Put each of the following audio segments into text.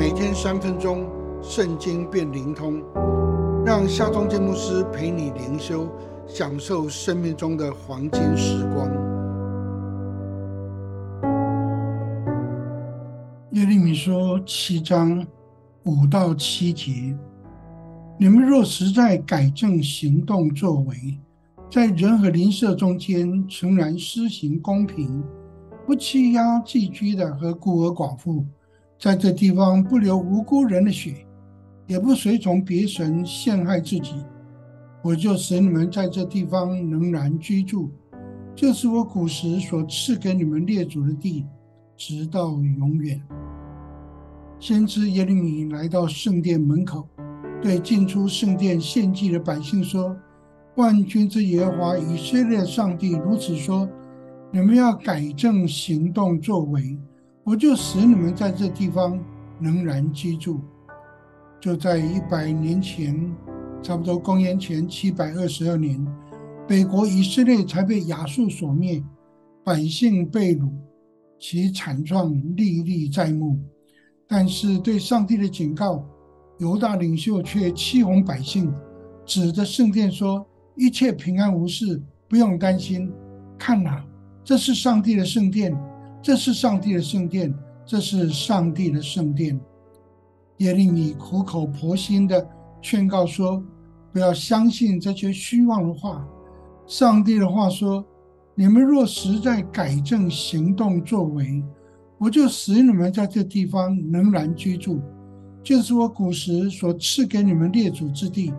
每天三分钟，圣经变灵通，让夏忠建牧师陪你灵修，享受生命中的黄金时光。耶利米说七章五到七节：你们若实在改正行动作为，在人和邻舍中间诚然施行公平。不欺压寄居的和孤儿寡妇，在这地方不流无辜人的血，也不随从别神陷害自己，我就使你们在这地方仍然居住，这是我古时所赐给你们列祖的地，直到永远。先知耶利米来到圣殿门口，对进出圣殿献祭的百姓说：“万军之耶和华以色列上帝如此说。”你们要改正行动作为，我就使你们在这地方仍然居住。就在一百年前，差不多公元前七百二十二年，北国以色列才被亚述所灭，百姓被掳，其惨状历历在目。但是对上帝的警告，犹大领袖却欺哄百姓，指着圣殿说：“一切平安无事，不用担心。看哪！”这是上帝的圣殿，这是上帝的圣殿，这是上帝的圣殿。耶利米苦口婆心地劝告说：“不要相信这些虚妄的话。上帝的话说：‘你们若实在改正行动作为，我就使你们在这地方仍然居住，就是我古时所赐给你们列祖之地，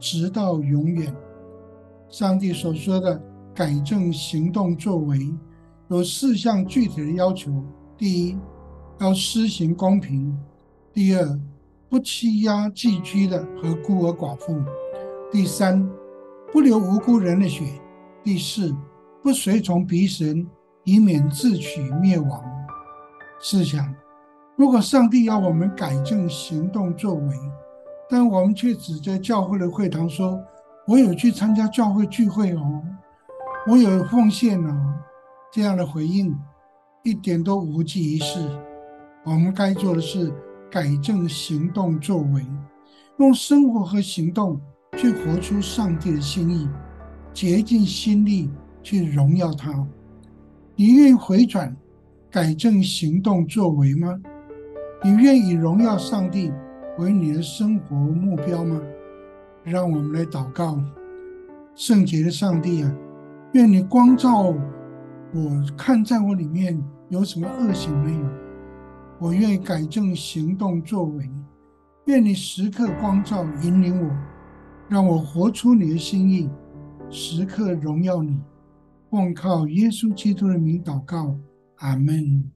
直到永远。’上帝所说的。”改正行动作为有四项具体的要求：第一，要施行公平；第二，不欺压寄居的和孤儿寡妇；第三，不流无辜人的血；第四，不随从敌神，以免自取灭亡。试想，如果上帝要我们改正行动作为，但我们却指着教会的会堂说：“我有去参加教会聚会哦。”我有奉献呢，这样的回应一点都无济于事。我们该做的是改正行动作为，用生活和行动去活出上帝的心意，竭尽心力去荣耀他。你愿意回转，改正行动作为吗？你愿意荣耀上帝为你的生活目标吗？让我们来祷告，圣洁的上帝啊！愿你光照我，看在我里面有什么恶行没有？我愿意改正行动作为。愿你时刻光照引领我，让我活出你的心意，时刻荣耀你。奉靠耶稣基督的名祷告，阿门。